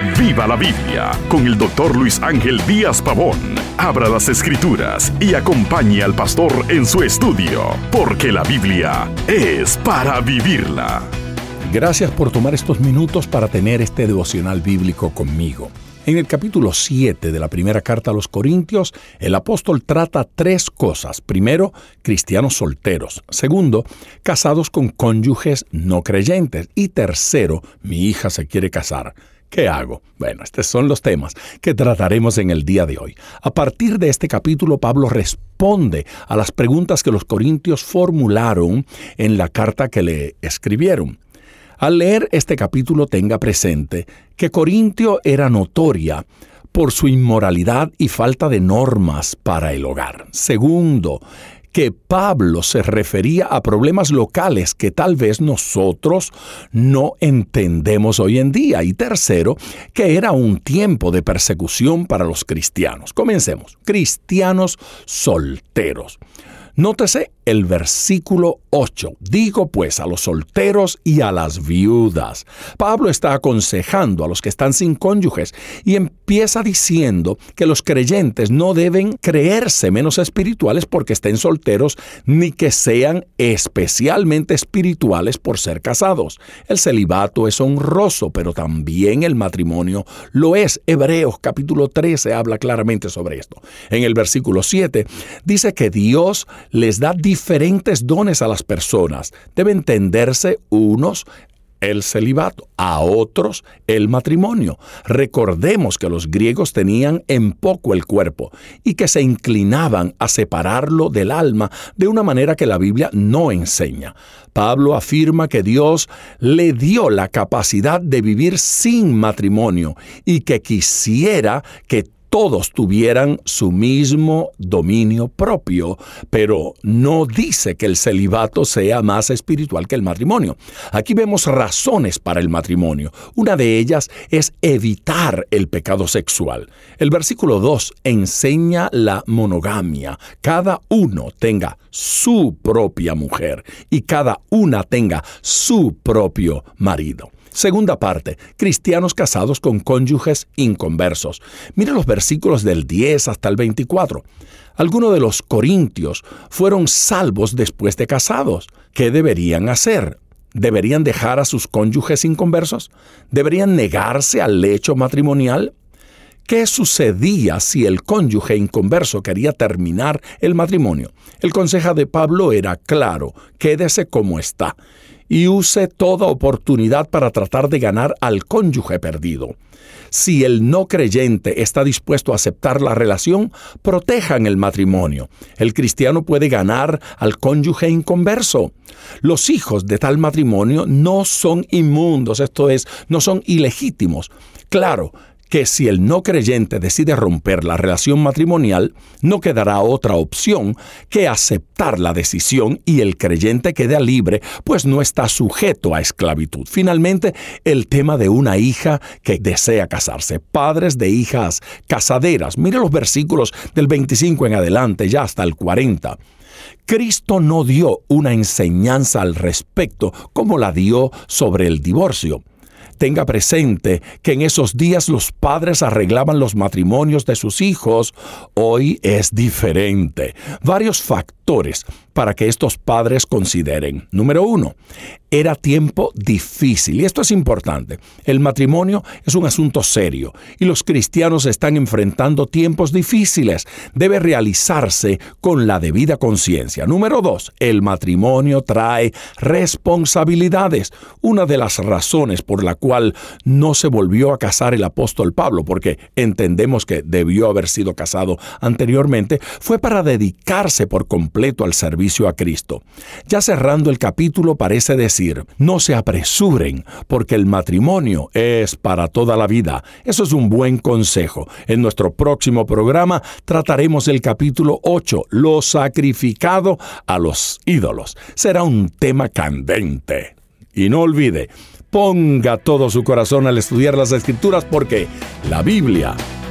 Viva la Biblia con el doctor Luis Ángel Díaz Pavón. Abra las escrituras y acompañe al pastor en su estudio, porque la Biblia es para vivirla. Gracias por tomar estos minutos para tener este devocional bíblico conmigo. En el capítulo 7 de la primera carta a los Corintios, el apóstol trata tres cosas. Primero, cristianos solteros. Segundo, casados con cónyuges no creyentes. Y tercero, mi hija se quiere casar. ¿Qué hago? Bueno, estos son los temas que trataremos en el día de hoy. A partir de este capítulo, Pablo responde a las preguntas que los corintios formularon en la carta que le escribieron. Al leer este capítulo tenga presente que Corintio era notoria por su inmoralidad y falta de normas para el hogar. Segundo, que Pablo se refería a problemas locales que tal vez nosotros no entendemos hoy en día. Y tercero, que era un tiempo de persecución para los cristianos. Comencemos. Cristianos solteros. Nótese el versículo 8. Digo pues a los solteros y a las viudas. Pablo está aconsejando a los que están sin cónyuges y empieza diciendo que los creyentes no deben creerse menos espirituales porque estén solteros ni que sean especialmente espirituales por ser casados. El celibato es honroso, pero también el matrimonio lo es. Hebreos capítulo 13 habla claramente sobre esto. En el versículo 7 dice que Dios les da diferentes dones a las personas. Debe entenderse unos el celibato, a otros el matrimonio. Recordemos que los griegos tenían en poco el cuerpo y que se inclinaban a separarlo del alma de una manera que la Biblia no enseña. Pablo afirma que Dios le dio la capacidad de vivir sin matrimonio y que quisiera que todos tuvieran su mismo dominio propio, pero no dice que el celibato sea más espiritual que el matrimonio. Aquí vemos razones para el matrimonio. Una de ellas es evitar el pecado sexual. El versículo 2 enseña la monogamia. Cada uno tenga su propia mujer y cada una tenga su propio marido. Segunda parte, cristianos casados con cónyuges inconversos. Mira los versículos del 10 hasta el 24. Algunos de los corintios fueron salvos después de casados. ¿Qué deberían hacer? ¿Deberían dejar a sus cónyuges inconversos? ¿Deberían negarse al lecho matrimonial? ¿Qué sucedía si el cónyuge inconverso quería terminar el matrimonio? El consejo de Pablo era claro, quédese como está y use toda oportunidad para tratar de ganar al cónyuge perdido. Si el no creyente está dispuesto a aceptar la relación, protejan el matrimonio. El cristiano puede ganar al cónyuge inconverso. Los hijos de tal matrimonio no son inmundos, esto es, no son ilegítimos. Claro, que si el no creyente decide romper la relación matrimonial, no quedará otra opción que aceptar la decisión y el creyente queda libre, pues no está sujeto a esclavitud. Finalmente, el tema de una hija que desea casarse, padres de hijas casaderas. Mire los versículos del 25 en adelante, ya hasta el 40. Cristo no dio una enseñanza al respecto como la dio sobre el divorcio. Tenga presente que en esos días los padres arreglaban los matrimonios de sus hijos. Hoy es diferente. Varios factores para que estos padres consideren. Número uno, era tiempo difícil. Y esto es importante. El matrimonio es un asunto serio y los cristianos están enfrentando tiempos difíciles. Debe realizarse con la debida conciencia. Número dos, el matrimonio trae responsabilidades. Una de las razones por la cual no se volvió a casar el apóstol Pablo, porque entendemos que debió haber sido casado anteriormente, fue para dedicarse por completo al servicio a Cristo. Ya cerrando el capítulo parece decir no se apresuren, porque el matrimonio es para toda la vida. Eso es un buen consejo. En nuestro próximo programa trataremos el capítulo 8, lo sacrificado a los ídolos. Será un tema candente. Y no olvide, ponga todo su corazón al estudiar las escrituras porque la Biblia